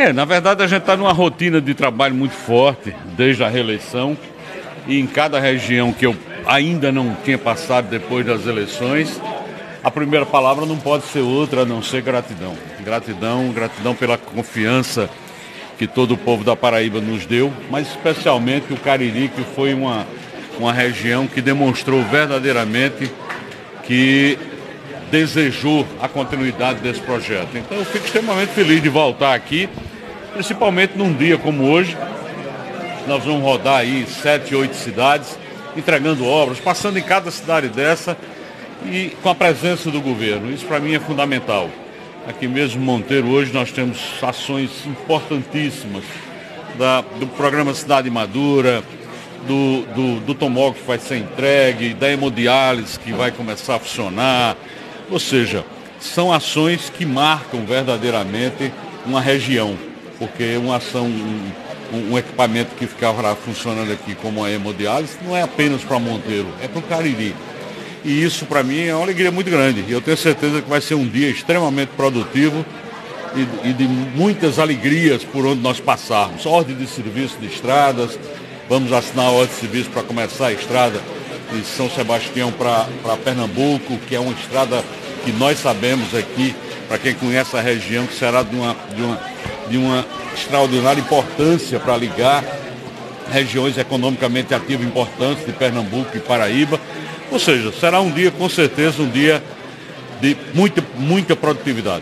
É, na verdade a gente está numa rotina de trabalho muito forte desde a reeleição e em cada região que eu ainda não tinha passado depois das eleições, a primeira palavra não pode ser outra a não ser gratidão. Gratidão, gratidão pela confiança que todo o povo da Paraíba nos deu, mas especialmente o Cariri, que foi uma, uma região que demonstrou verdadeiramente que desejou a continuidade desse projeto. Então eu fico extremamente feliz de voltar aqui, principalmente num dia como hoje. Nós vamos rodar aí sete, oito cidades, entregando obras, passando em cada cidade dessa e com a presença do governo. Isso para mim é fundamental. Aqui mesmo Monteiro hoje nós temos ações importantíssimas da, do programa Cidade Madura, do, do, do tomógrafo que vai ser entregue, da hemodiálise que vai começar a funcionar, ou seja, são ações que marcam verdadeiramente uma região, porque uma ação, um, um equipamento que ficava funcionando aqui como a hemodiálise não é apenas para Monteiro, é para o Cariri. E isso para mim é uma alegria muito grande. Eu tenho certeza que vai ser um dia extremamente produtivo e, e de muitas alegrias por onde nós passarmos. Ordem de serviço de estradas, vamos assinar a ordem de serviço para começar a estrada de São Sebastião para Pernambuco, que é uma estrada que nós sabemos aqui, para quem conhece a região, que será de uma, de uma, de uma extraordinária importância para ligar regiões economicamente ativas importantes de Pernambuco e Paraíba. Ou seja, será um dia, com certeza, um dia de muita, muita produtividade.